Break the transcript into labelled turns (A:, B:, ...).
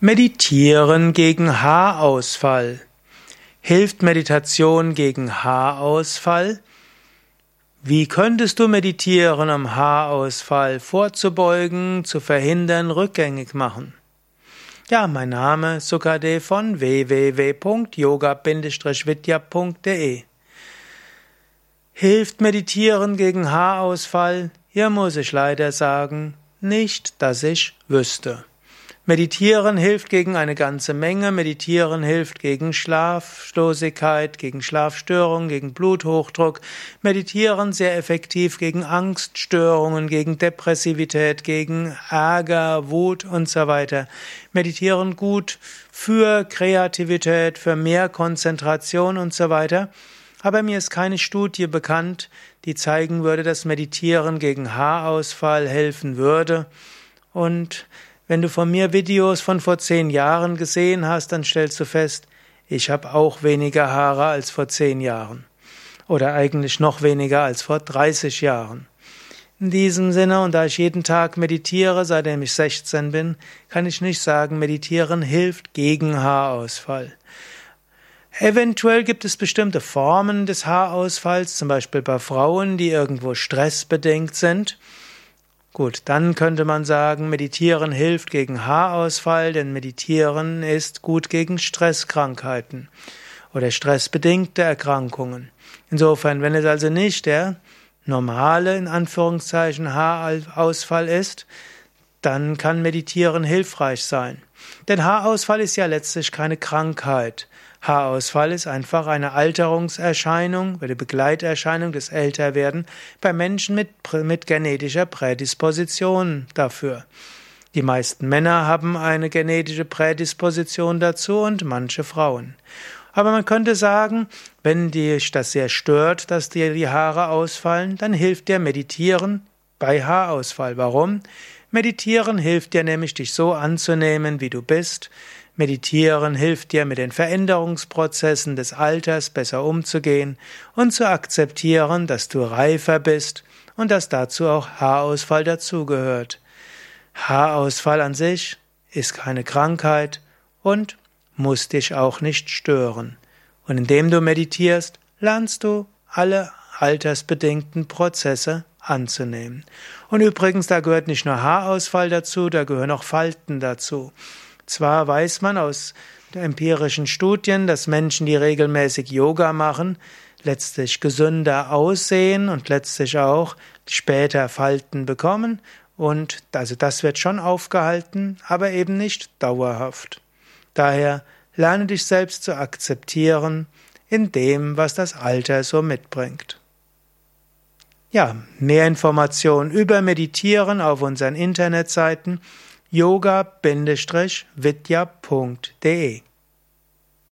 A: Meditieren gegen Haarausfall. Hilft Meditation gegen Haarausfall? Wie könntest du meditieren, um Haarausfall vorzubeugen, zu verhindern, rückgängig machen? Ja, mein Name ist Sukade von www.yoga-vidya.de. Hilft Meditieren gegen Haarausfall? Hier muss ich leider sagen, nicht, dass ich wüsste. Meditieren hilft gegen eine ganze Menge. Meditieren hilft gegen Schlaflosigkeit, gegen Schlafstörungen, gegen Bluthochdruck. Meditieren sehr effektiv gegen Angststörungen, gegen Depressivität, gegen Ärger, Wut und so weiter. Meditieren gut für Kreativität, für mehr Konzentration und so weiter. Aber mir ist keine Studie bekannt, die zeigen würde, dass Meditieren gegen Haarausfall helfen würde. Und wenn du von mir Videos von vor zehn Jahren gesehen hast, dann stellst du fest, ich habe auch weniger Haare als vor zehn Jahren. Oder eigentlich noch weniger als vor 30 Jahren. In diesem Sinne, und da ich jeden Tag meditiere, seitdem ich 16 bin, kann ich nicht sagen, meditieren hilft gegen Haarausfall. Eventuell gibt es bestimmte Formen des Haarausfalls, zum Beispiel bei Frauen, die irgendwo stressbedingt sind. Gut, dann könnte man sagen, Meditieren hilft gegen Haarausfall, denn Meditieren ist gut gegen Stresskrankheiten oder stressbedingte Erkrankungen. Insofern, wenn es also nicht der normale, in Anführungszeichen, Haarausfall ist, dann kann Meditieren hilfreich sein. Denn Haarausfall ist ja letztlich keine Krankheit. Haarausfall ist einfach eine Alterungserscheinung oder Begleiterscheinung des Älterwerden bei Menschen mit, mit genetischer Prädisposition dafür. Die meisten Männer haben eine genetische Prädisposition dazu und manche Frauen. Aber man könnte sagen, wenn dich das sehr stört, dass dir die Haare ausfallen, dann hilft dir Meditieren bei Haarausfall. Warum? Meditieren hilft dir nämlich, dich so anzunehmen, wie du bist. Meditieren hilft dir, mit den Veränderungsprozessen des Alters besser umzugehen und zu akzeptieren, dass du reifer bist und dass dazu auch Haarausfall dazugehört. Haarausfall an sich ist keine Krankheit und muss dich auch nicht stören. Und indem du meditierst, lernst du alle altersbedingten Prozesse anzunehmen. Und übrigens, da gehört nicht nur Haarausfall dazu, da gehören auch Falten dazu. Zwar weiß man aus empirischen Studien, dass Menschen, die regelmäßig Yoga machen, letztlich gesünder aussehen und letztlich auch später Falten bekommen. Und also das wird schon aufgehalten, aber eben nicht dauerhaft. Daher lerne dich selbst zu akzeptieren in dem, was das Alter so mitbringt. Ja, mehr Informationen über Meditieren auf unseren Internetseiten yoga-vidya.de